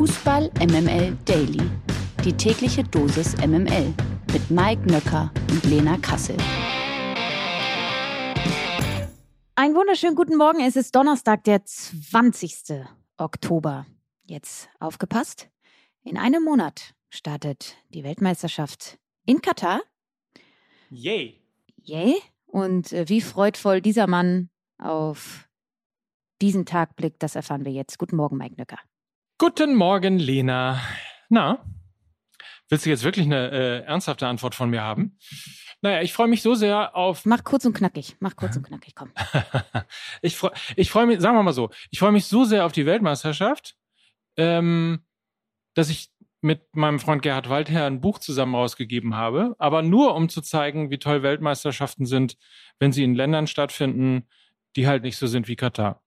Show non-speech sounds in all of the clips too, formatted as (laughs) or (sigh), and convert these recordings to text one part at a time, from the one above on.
Fußball MML Daily. Die tägliche Dosis MML mit Mike Nöcker und Lena Kassel. Einen wunderschönen guten Morgen. Es ist Donnerstag, der 20. Oktober. Jetzt aufgepasst. In einem Monat startet die Weltmeisterschaft in Katar. Yay. Yay. Und äh, wie freudvoll dieser Mann auf diesen Tag blickt, das erfahren wir jetzt. Guten Morgen, Mike Nöcker. Guten Morgen, Lena. Na, willst du jetzt wirklich eine äh, ernsthafte Antwort von mir haben? Naja, ich freue mich so sehr auf. Mach kurz und knackig. Mach kurz und knackig, komm. (laughs) ich freue ich freu mich, sagen wir mal so, ich freue mich so sehr auf die Weltmeisterschaft, ähm, dass ich mit meinem Freund Gerhard Waldherr ein Buch zusammen rausgegeben habe, aber nur um zu zeigen, wie toll Weltmeisterschaften sind, wenn sie in Ländern stattfinden, die halt nicht so sind wie Katar.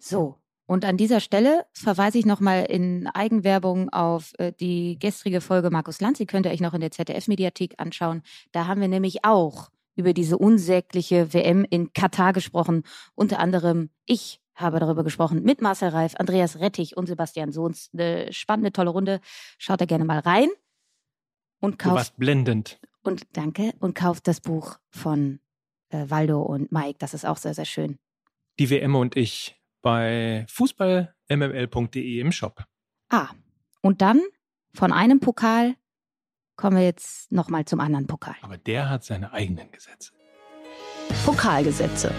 So, und an dieser Stelle verweise ich nochmal in Eigenwerbung auf äh, die gestrige Folge Markus Lanz. Die könnt ihr euch noch in der ZDF-Mediathek anschauen. Da haben wir nämlich auch über diese unsägliche WM in Katar gesprochen. Unter anderem ich habe darüber gesprochen mit Marcel Reif, Andreas Rettich und Sebastian Sohns. Eine spannende, tolle Runde. Schaut da gerne mal rein. Und kauft, du warst blendend. Und danke. Und kauft das Buch von äh, Waldo und Mike. Das ist auch sehr, sehr schön. Die WM und ich bei fußballmml.de im Shop. Ah, und dann von einem Pokal kommen wir jetzt nochmal zum anderen Pokal. Aber der hat seine eigenen Gesetze. Pokalgesetze.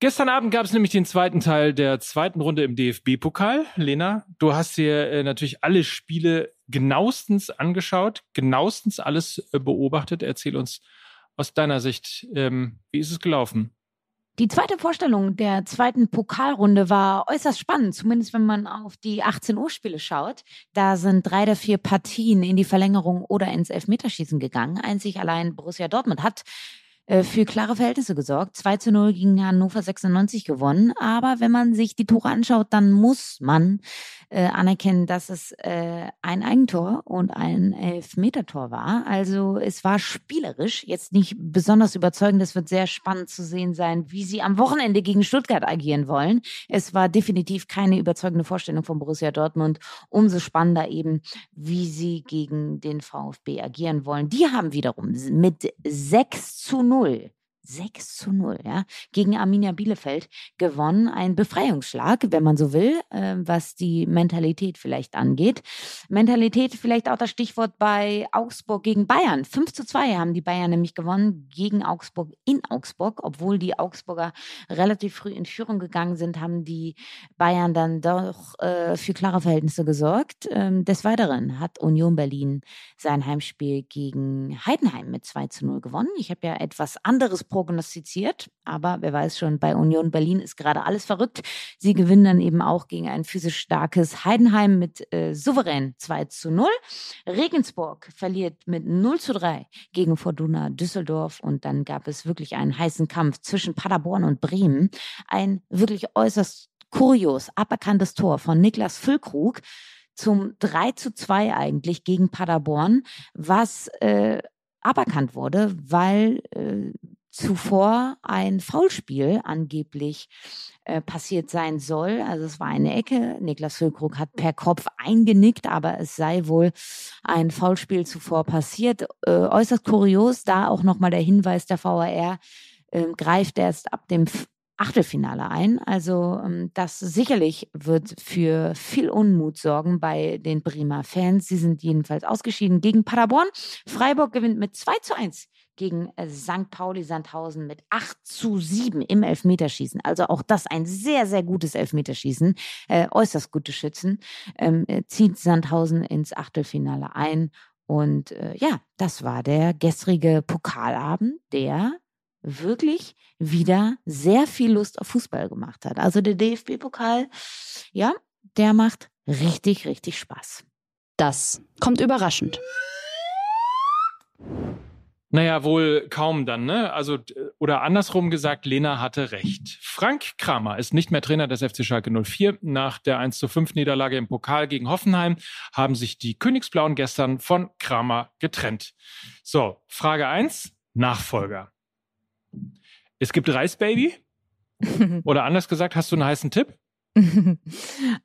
Gestern Abend gab es nämlich den zweiten Teil der zweiten Runde im DFB-Pokal. Lena, du hast dir äh, natürlich alle Spiele genauestens angeschaut, genauestens alles äh, beobachtet. Erzähl uns aus deiner Sicht, ähm, wie ist es gelaufen? Die zweite Vorstellung der zweiten Pokalrunde war äußerst spannend, zumindest wenn man auf die 18 Uhr Spiele schaut. Da sind drei der vier Partien in die Verlängerung oder ins Elfmeterschießen gegangen. Einzig allein Borussia Dortmund hat für klare Verhältnisse gesorgt. 2 zu 0 gegen Hannover 96 gewonnen. Aber wenn man sich die Tore anschaut, dann muss man äh, anerkennen, dass es äh, ein Eigentor und ein Elfmetertor war. Also es war spielerisch jetzt nicht besonders überzeugend. Es wird sehr spannend zu sehen sein, wie sie am Wochenende gegen Stuttgart agieren wollen. Es war definitiv keine überzeugende Vorstellung von Borussia Dortmund. Umso spannender eben, wie sie gegen den VfB agieren wollen. Die haben wiederum mit 6 zu 0 0 6 zu 0, ja, gegen Arminia Bielefeld gewonnen. Ein Befreiungsschlag, wenn man so will, äh, was die Mentalität vielleicht angeht. Mentalität vielleicht auch das Stichwort bei Augsburg gegen Bayern. 5 zu 2 haben die Bayern nämlich gewonnen gegen Augsburg in Augsburg. Obwohl die Augsburger relativ früh in Führung gegangen sind, haben die Bayern dann doch äh, für klare Verhältnisse gesorgt. Ähm, des Weiteren hat Union Berlin sein Heimspiel gegen Heidenheim mit 2 zu 0 gewonnen. Ich habe ja etwas anderes prognostiziert. Aber wer weiß schon, bei Union Berlin ist gerade alles verrückt. Sie gewinnen dann eben auch gegen ein physisch starkes Heidenheim mit äh, souverän 2 zu 0. Regensburg verliert mit 0 zu 3 gegen Fortuna Düsseldorf. Und dann gab es wirklich einen heißen Kampf zwischen Paderborn und Bremen. Ein wirklich äußerst kurios aberkanntes Tor von Niklas Füllkrug zum 3 zu 2 eigentlich gegen Paderborn, was äh, aberkannt wurde, weil äh, zuvor ein Foulspiel angeblich äh, passiert sein soll. Also es war eine Ecke. Niklas Füllkrug hat per Kopf eingenickt, aber es sei wohl ein Foulspiel zuvor passiert. Äh, äußerst kurios, da auch nochmal der Hinweis der VAR äh, greift erst ab dem Achtelfinale ein. Also ähm, das sicherlich wird für viel Unmut sorgen bei den Bremer Fans. Sie sind jedenfalls ausgeschieden gegen Paderborn. Freiburg gewinnt mit 2 zu 1 gegen äh, St. Pauli Sandhausen mit 8 zu 7 im Elfmeterschießen. Also auch das ein sehr, sehr gutes Elfmeterschießen. Äh, äußerst gute Schützen. Ähm, äh, zieht Sandhausen ins Achtelfinale ein. Und äh, ja, das war der gestrige Pokalabend, der wirklich wieder sehr viel Lust auf Fußball gemacht hat. Also der DFB-Pokal, ja, der macht richtig, richtig Spaß. Das kommt überraschend. Naja, wohl kaum dann, ne? Also, oder andersrum gesagt, Lena hatte recht. Frank Kramer ist nicht mehr Trainer des FC Schalke 04. Nach der 1 zu 5 Niederlage im Pokal gegen Hoffenheim haben sich die Königsblauen gestern von Kramer getrennt. So, Frage 1, Nachfolger. Es gibt Reisbaby? (laughs) oder anders gesagt, hast du einen heißen Tipp? (laughs)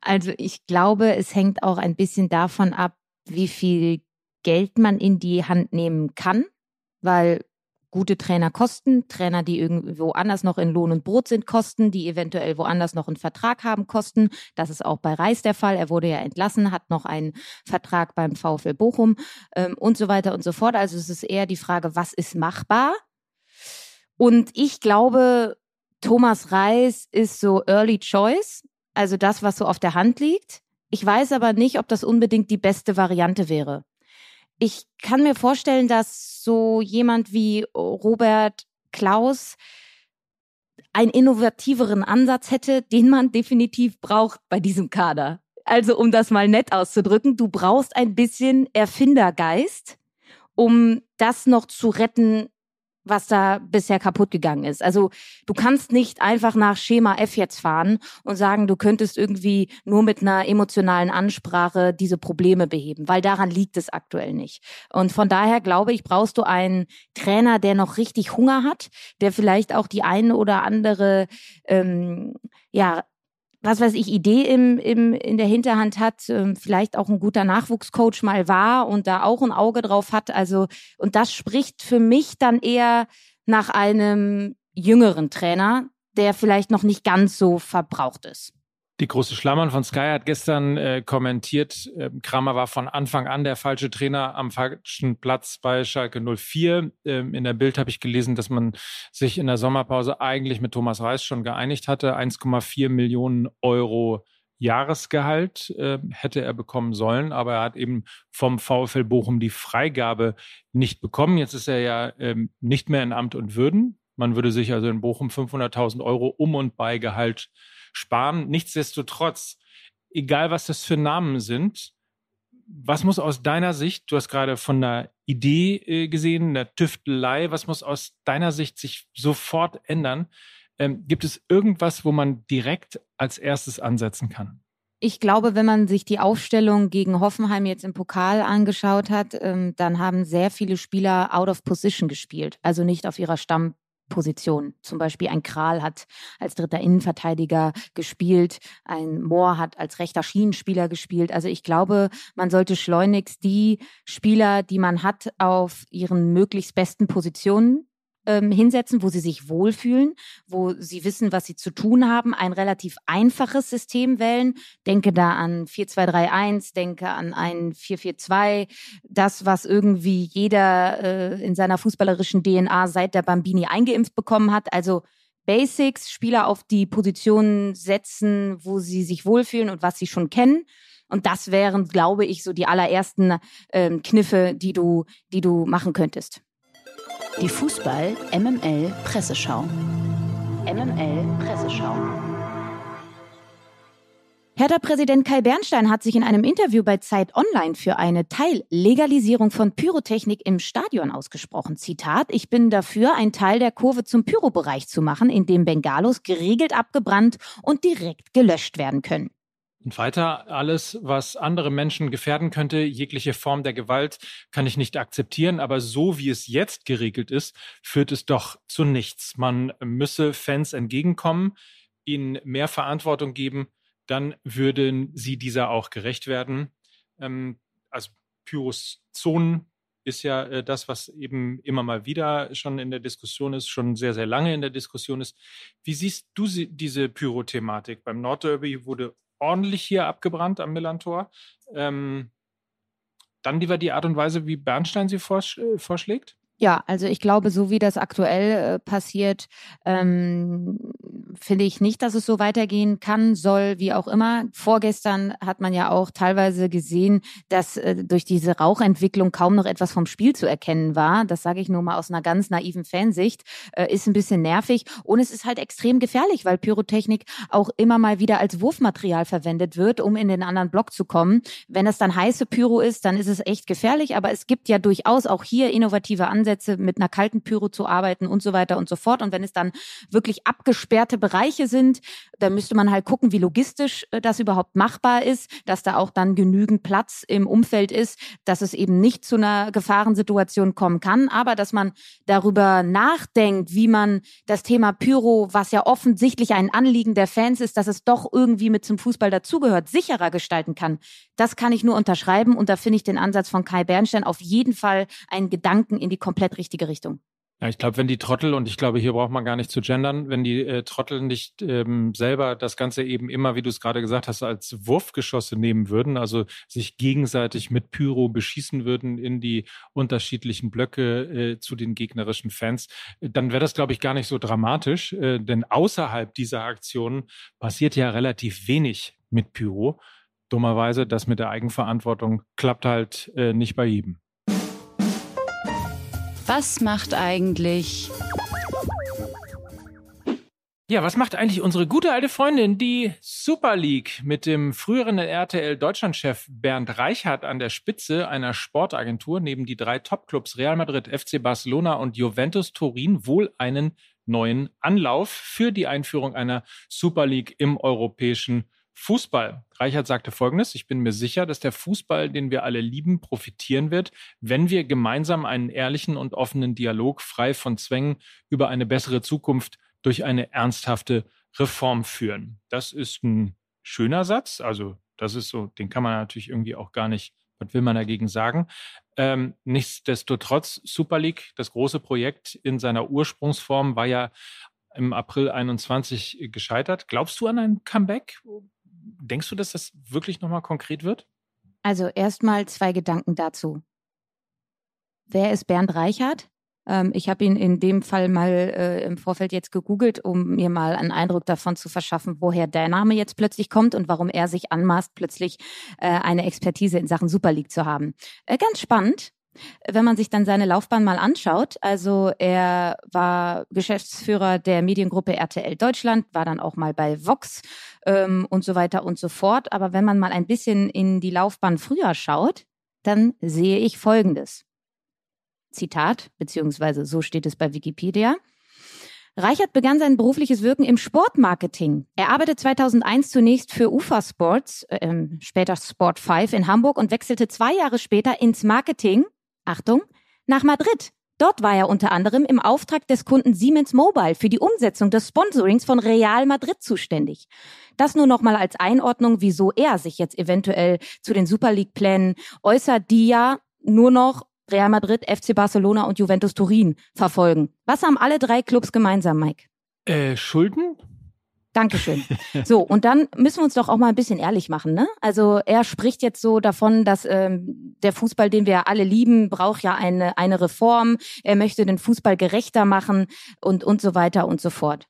Also ich glaube, es hängt auch ein bisschen davon ab, wie viel Geld man in die Hand nehmen kann, weil gute Trainer kosten, Trainer, die irgendwo anders noch in Lohn und Brot sind, kosten, die eventuell woanders noch einen Vertrag haben, kosten. Das ist auch bei Reis der Fall. Er wurde ja entlassen, hat noch einen Vertrag beim VfL Bochum ähm, und so weiter und so fort. Also es ist eher die Frage, was ist machbar? Und ich glaube, Thomas Reis ist so Early Choice, also das, was so auf der Hand liegt. Ich weiß aber nicht, ob das unbedingt die beste Variante wäre. Ich kann mir vorstellen, dass so jemand wie Robert Klaus einen innovativeren Ansatz hätte, den man definitiv braucht bei diesem Kader. Also um das mal nett auszudrücken, du brauchst ein bisschen Erfindergeist, um das noch zu retten, was da bisher kaputt gegangen ist. Also du kannst nicht einfach nach Schema F jetzt fahren und sagen, du könntest irgendwie nur mit einer emotionalen Ansprache diese Probleme beheben, weil daran liegt es aktuell nicht. Und von daher glaube ich, brauchst du einen Trainer, der noch richtig Hunger hat, der vielleicht auch die eine oder andere ähm, ja was weiß ich, Idee im, im, in der Hinterhand hat, ähm, vielleicht auch ein guter Nachwuchscoach mal war und da auch ein Auge drauf hat. Also, und das spricht für mich dann eher nach einem jüngeren Trainer, der vielleicht noch nicht ganz so verbraucht ist. Die große Schlammern von Sky hat gestern äh, kommentiert, äh, Kramer war von Anfang an der falsche Trainer am falschen Platz bei Schalke 04. Ähm, in der Bild habe ich gelesen, dass man sich in der Sommerpause eigentlich mit Thomas Reis schon geeinigt hatte. 1,4 Millionen Euro Jahresgehalt äh, hätte er bekommen sollen, aber er hat eben vom VfL Bochum die Freigabe nicht bekommen. Jetzt ist er ja ähm, nicht mehr in Amt und Würden. Man würde sich also in Bochum 500.000 Euro um und bei Gehalt sparen. Nichtsdestotrotz, egal was das für Namen sind, was muss aus deiner Sicht, du hast gerade von einer Idee äh, gesehen, einer Tüftelei, was muss aus deiner Sicht sich sofort ändern? Ähm, gibt es irgendwas, wo man direkt als erstes ansetzen kann? Ich glaube, wenn man sich die Aufstellung gegen Hoffenheim jetzt im Pokal angeschaut hat, ähm, dann haben sehr viele Spieler out of position gespielt, also nicht auf ihrer Stamm Position. Zum Beispiel ein Kral hat als dritter Innenverteidiger gespielt, ein Mohr hat als rechter Schienenspieler gespielt. Also ich glaube, man sollte schleunigst die Spieler, die man hat, auf ihren möglichst besten Positionen ähm, hinsetzen, wo sie sich wohlfühlen, wo sie wissen, was sie zu tun haben, ein relativ einfaches System wählen. Denke da an 4231, denke an ein 442, das, was irgendwie jeder äh, in seiner fußballerischen DNA seit der Bambini eingeimpft bekommen hat. Also Basics, Spieler auf die Positionen setzen, wo sie sich wohlfühlen und was sie schon kennen. Und das wären, glaube ich, so die allerersten ähm, Kniffe, die du, die du machen könntest. Die Fußball MML Presseschau. MML Presseschau. Hertha-Präsident Kai Bernstein hat sich in einem Interview bei Zeit Online für eine Teillegalisierung von Pyrotechnik im Stadion ausgesprochen. Zitat, ich bin dafür, einen Teil der Kurve zum Pyrobereich zu machen, in dem Bengalos geregelt abgebrannt und direkt gelöscht werden können. Und weiter, alles, was andere Menschen gefährden könnte, jegliche Form der Gewalt, kann ich nicht akzeptieren. Aber so wie es jetzt geregelt ist, führt es doch zu nichts. Man müsse Fans entgegenkommen, ihnen mehr Verantwortung geben, dann würden sie dieser auch gerecht werden. Ähm, also Pyroszonen ist ja äh, das, was eben immer mal wieder schon in der Diskussion ist, schon sehr, sehr lange in der Diskussion ist. Wie siehst du diese Pyrothematik? Beim Nordderby wurde ordentlich hier abgebrannt am Millantor. Ähm, dann lieber die Art und Weise, wie Bernstein sie vorsch äh, vorschlägt? Ja, also ich glaube, so wie das aktuell äh, passiert, ähm, finde ich nicht, dass es so weitergehen kann, soll, wie auch immer. Vorgestern hat man ja auch teilweise gesehen, dass äh, durch diese Rauchentwicklung kaum noch etwas vom Spiel zu erkennen war. Das sage ich nur mal aus einer ganz naiven Fansicht. Äh, ist ein bisschen nervig und es ist halt extrem gefährlich, weil Pyrotechnik auch immer mal wieder als Wurfmaterial verwendet wird, um in den anderen Block zu kommen. Wenn es dann heiße Pyro ist, dann ist es echt gefährlich, aber es gibt ja durchaus auch hier innovative Ansätze Ansätze, mit einer kalten Pyro zu arbeiten und so weiter und so fort. Und wenn es dann wirklich abgesperrte Bereiche sind, dann müsste man halt gucken, wie logistisch äh, das überhaupt machbar ist, dass da auch dann genügend Platz im Umfeld ist, dass es eben nicht zu einer Gefahrensituation kommen kann, aber dass man darüber nachdenkt, wie man das Thema Pyro, was ja offensichtlich ein Anliegen der Fans ist, dass es doch irgendwie mit zum Fußball dazugehört, sicherer gestalten kann. Das kann ich nur unterschreiben und da finde ich den Ansatz von Kai Bernstein auf jeden Fall einen Gedanken in die komplett richtige Richtung. Ja, ich glaube, wenn die Trottel, und ich glaube, hier braucht man gar nicht zu gendern, wenn die äh, Trottel nicht ähm, selber das Ganze eben immer, wie du es gerade gesagt hast, als Wurfgeschosse nehmen würden, also sich gegenseitig mit Pyro beschießen würden in die unterschiedlichen Blöcke äh, zu den gegnerischen Fans, dann wäre das, glaube ich, gar nicht so dramatisch. Äh, denn außerhalb dieser Aktionen passiert ja relativ wenig mit Pyro. Dummerweise, das mit der Eigenverantwortung klappt halt äh, nicht bei jedem. Was macht eigentlich. Ja, was macht eigentlich unsere gute alte Freundin, die Super League, mit dem früheren RTL Deutschlandchef Bernd Reichhardt an der Spitze einer Sportagentur neben die drei Topclubs Real Madrid, FC Barcelona und Juventus Turin wohl einen neuen Anlauf für die Einführung einer Super League im europäischen Fußball. Reichert sagte Folgendes, ich bin mir sicher, dass der Fußball, den wir alle lieben, profitieren wird, wenn wir gemeinsam einen ehrlichen und offenen Dialog frei von Zwängen über eine bessere Zukunft durch eine ernsthafte Reform führen. Das ist ein schöner Satz, also das ist so, den kann man natürlich irgendwie auch gar nicht, was will man dagegen sagen? Ähm, nichtsdestotrotz, Super League, das große Projekt in seiner Ursprungsform war ja im April 21 gescheitert. Glaubst du an ein Comeback? Denkst du, dass das wirklich nochmal konkret wird? Also erstmal zwei Gedanken dazu. Wer ist Bernd Reichert? Ähm, ich habe ihn in dem Fall mal äh, im Vorfeld jetzt gegoogelt, um mir mal einen Eindruck davon zu verschaffen, woher der Name jetzt plötzlich kommt und warum er sich anmaßt, plötzlich äh, eine Expertise in Sachen Super League zu haben. Äh, ganz spannend. Wenn man sich dann seine Laufbahn mal anschaut, also er war Geschäftsführer der Mediengruppe RTL Deutschland, war dann auch mal bei Vox ähm, und so weiter und so fort. Aber wenn man mal ein bisschen in die Laufbahn früher schaut, dann sehe ich Folgendes. Zitat, beziehungsweise so steht es bei Wikipedia. Reichert begann sein berufliches Wirken im Sportmarketing. Er arbeitete 2001 zunächst für UFA Sports, äh, später Sport 5 in Hamburg und wechselte zwei Jahre später ins Marketing Achtung, nach Madrid. Dort war er unter anderem im Auftrag des Kunden Siemens Mobile für die Umsetzung des Sponsorings von Real Madrid zuständig. Das nur noch mal als Einordnung, wieso er sich jetzt eventuell zu den Super League Plänen äußert, die ja nur noch Real Madrid, FC Barcelona und Juventus Turin verfolgen. Was haben alle drei Clubs gemeinsam, Mike? Äh, Schulden? Dankeschön. So, und dann müssen wir uns doch auch mal ein bisschen ehrlich machen. Ne? Also er spricht jetzt so davon, dass ähm, der Fußball, den wir alle lieben, braucht ja eine, eine Reform. Er möchte den Fußball gerechter machen und, und so weiter und so fort.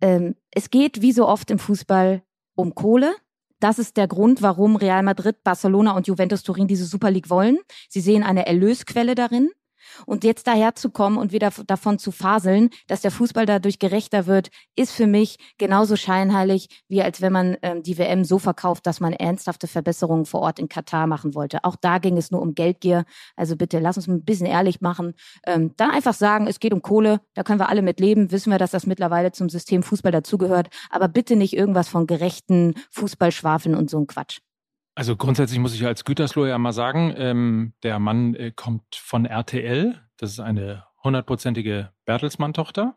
Ähm, es geht wie so oft im Fußball um Kohle. Das ist der Grund, warum Real Madrid, Barcelona und Juventus Turin diese Super League wollen. Sie sehen eine Erlösquelle darin. Und jetzt daherzukommen und wieder davon zu faseln, dass der Fußball dadurch gerechter wird, ist für mich genauso scheinheilig, wie als wenn man ähm, die WM so verkauft, dass man ernsthafte Verbesserungen vor Ort in Katar machen wollte. Auch da ging es nur um Geldgier. Also bitte lass uns ein bisschen ehrlich machen. Ähm, dann einfach sagen, es geht um Kohle, da können wir alle mit leben. Wissen wir, dass das mittlerweile zum System Fußball dazugehört. Aber bitte nicht irgendwas von gerechten Fußballschwafeln und so ein Quatsch. Also grundsätzlich muss ich als Gütersloh ja mal sagen, ähm, der Mann äh, kommt von RTL. Das ist eine hundertprozentige Bertelsmann-Tochter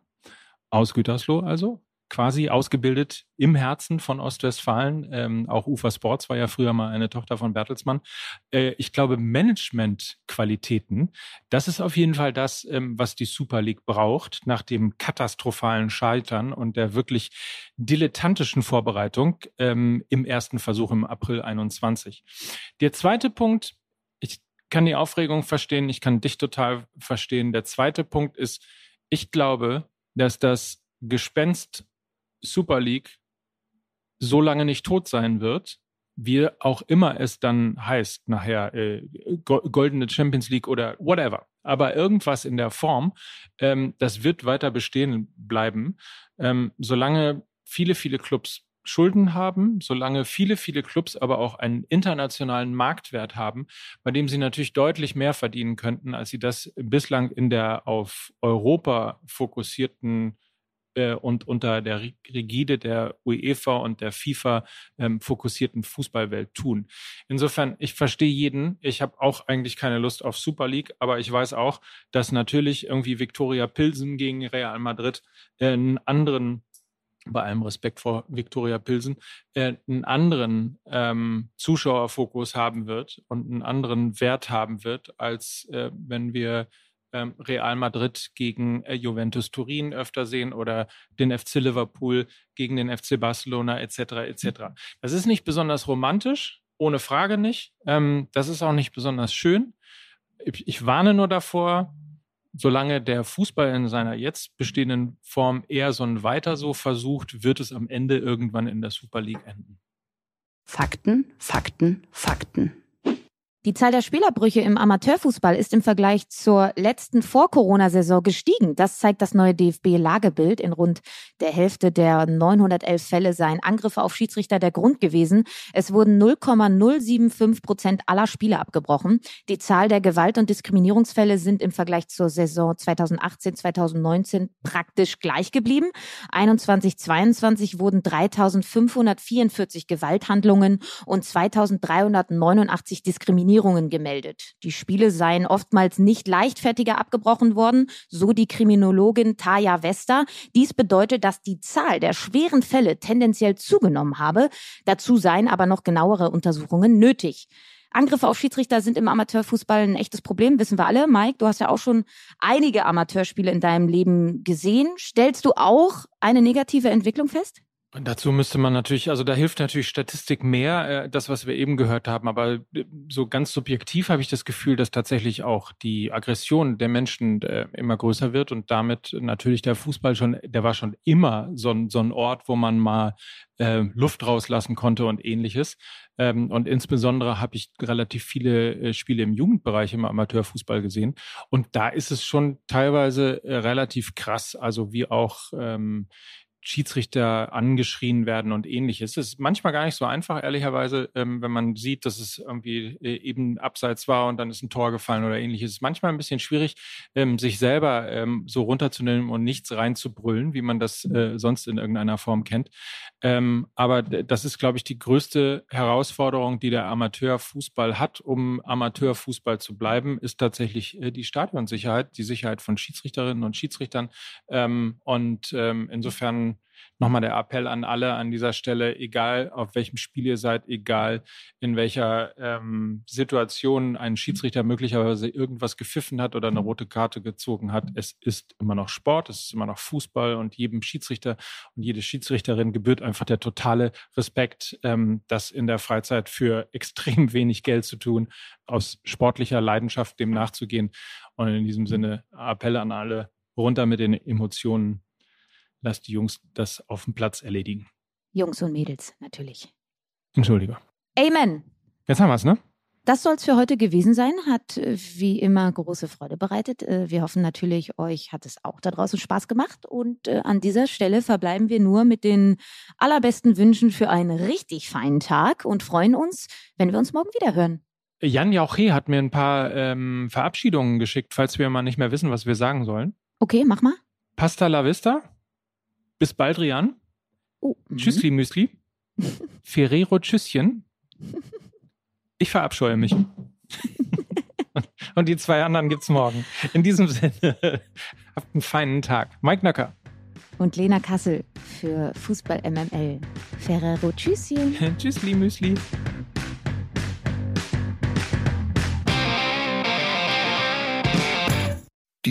aus Gütersloh also quasi ausgebildet im Herzen von Ostwestfalen. Ähm, auch UFA Sports war ja früher mal eine Tochter von Bertelsmann. Äh, ich glaube, Managementqualitäten, das ist auf jeden Fall das, ähm, was die Super League braucht, nach dem katastrophalen Scheitern und der wirklich dilettantischen Vorbereitung ähm, im ersten Versuch im April 21. Der zweite Punkt, ich kann die Aufregung verstehen, ich kann dich total verstehen. Der zweite Punkt ist, ich glaube, dass das Gespenst Super League so lange nicht tot sein wird, wie auch immer es dann heißt, nachher äh, goldene Champions League oder whatever. Aber irgendwas in der Form, ähm, das wird weiter bestehen bleiben, ähm, solange viele, viele Clubs Schulden haben, solange viele, viele Clubs aber auch einen internationalen Marktwert haben, bei dem sie natürlich deutlich mehr verdienen könnten, als sie das bislang in der auf Europa fokussierten äh, und unter der Rigide der UEFA und der FIFA ähm, fokussierten Fußballwelt tun. Insofern, ich verstehe jeden. Ich habe auch eigentlich keine Lust auf Super League, aber ich weiß auch, dass natürlich irgendwie Viktoria Pilsen gegen Real Madrid äh, einen anderen bei allem Respekt vor Viktoria Pilsen, äh, einen anderen ähm, Zuschauerfokus haben wird und einen anderen Wert haben wird, als äh, wenn wir ähm, Real Madrid gegen äh, Juventus Turin öfter sehen oder den FC Liverpool gegen den FC Barcelona etc. etc. Das ist nicht besonders romantisch, ohne Frage nicht. Ähm, das ist auch nicht besonders schön. Ich, warne nur davor, solange der Fußball in seiner jetzt bestehenden Form eher so ein weiter so versucht, wird es am Ende irgendwann in der Super League enden. Fakten, Fakten, Fakten. Die Zahl der Spielerbrüche im Amateurfußball ist im Vergleich zur letzten Vor-Corona-Saison gestiegen. Das zeigt das neue DFB-Lagebild. In rund der Hälfte der 911 Fälle seien Angriffe auf Schiedsrichter der Grund gewesen. Es wurden 0,075 Prozent aller Spiele abgebrochen. Die Zahl der Gewalt- und Diskriminierungsfälle sind im Vergleich zur Saison 2018-2019 praktisch gleich geblieben. 21-22 wurden 3544 Gewalthandlungen und 2389 Diskriminierungen Diskriminierungen gemeldet. Die Spiele seien oftmals nicht leichtfertiger abgebrochen worden, so die Kriminologin Taya Wester. Dies bedeutet, dass die Zahl der schweren Fälle tendenziell zugenommen habe. Dazu seien aber noch genauere Untersuchungen nötig. Angriffe auf Schiedsrichter sind im Amateurfußball ein echtes Problem, wissen wir alle. Mike, du hast ja auch schon einige Amateurspiele in deinem Leben gesehen. Stellst du auch eine negative Entwicklung fest? Und dazu müsste man natürlich, also da hilft natürlich Statistik mehr, äh, das, was wir eben gehört haben. Aber äh, so ganz subjektiv habe ich das Gefühl, dass tatsächlich auch die Aggression der Menschen äh, immer größer wird und damit natürlich der Fußball schon, der war schon immer so ein, so ein Ort, wo man mal äh, Luft rauslassen konnte und ähnliches. Ähm, und insbesondere habe ich relativ viele äh, Spiele im Jugendbereich im Amateurfußball gesehen. Und da ist es schon teilweise äh, relativ krass, also wie auch ähm, Schiedsrichter angeschrien werden und ähnliches. Es ist manchmal gar nicht so einfach, ehrlicherweise, ähm, wenn man sieht, dass es irgendwie äh, eben abseits war und dann ist ein Tor gefallen oder ähnliches. Es ist manchmal ein bisschen schwierig, ähm, sich selber ähm, so runterzunehmen und nichts reinzubrüllen, wie man das äh, sonst in irgendeiner Form kennt. Ähm, aber das ist, glaube ich, die größte Herausforderung, die der Amateurfußball hat, um Amateurfußball zu bleiben, ist tatsächlich äh, die Stadionsicherheit, die Sicherheit von Schiedsrichterinnen und Schiedsrichtern. Ähm, und ähm, nochmal der Appell an alle an dieser Stelle, egal auf welchem Spiel ihr seid, egal in welcher ähm, Situation ein Schiedsrichter möglicherweise irgendwas gepfiffen hat oder eine rote Karte gezogen hat, es ist immer noch Sport, es ist immer noch Fußball und jedem Schiedsrichter und jede Schiedsrichterin gebührt einfach der totale Respekt, ähm, das in der Freizeit für (laughs) extrem wenig Geld zu tun, aus sportlicher Leidenschaft dem nachzugehen. Und in diesem Sinne Appelle an alle, runter mit den Emotionen lass die Jungs das auf dem Platz erledigen. Jungs und Mädels, natürlich. Entschuldige. Amen. Jetzt haben wir es, ne? Das soll es für heute gewesen sein. Hat äh, wie immer große Freude bereitet. Äh, wir hoffen natürlich, euch hat es auch da draußen Spaß gemacht. Und äh, an dieser Stelle verbleiben wir nur mit den allerbesten Wünschen für einen richtig feinen Tag und freuen uns, wenn wir uns morgen wieder hören. Jan Jauche hat mir ein paar ähm, Verabschiedungen geschickt, falls wir mal nicht mehr wissen, was wir sagen sollen. Okay, mach mal. Pasta la vista. Bis bald, Rian. Oh, mhm. Tschüssli, Müsli. (laughs) Ferrero, Tschüsschen. Ich verabscheue mich. (laughs) Und die zwei anderen gibt's morgen. In diesem Sinne, (laughs) habt einen feinen Tag. Mike Nöcker. Und Lena Kassel für Fußball MML. Ferrero, Tschüsschen. Tschüssli, Müsli.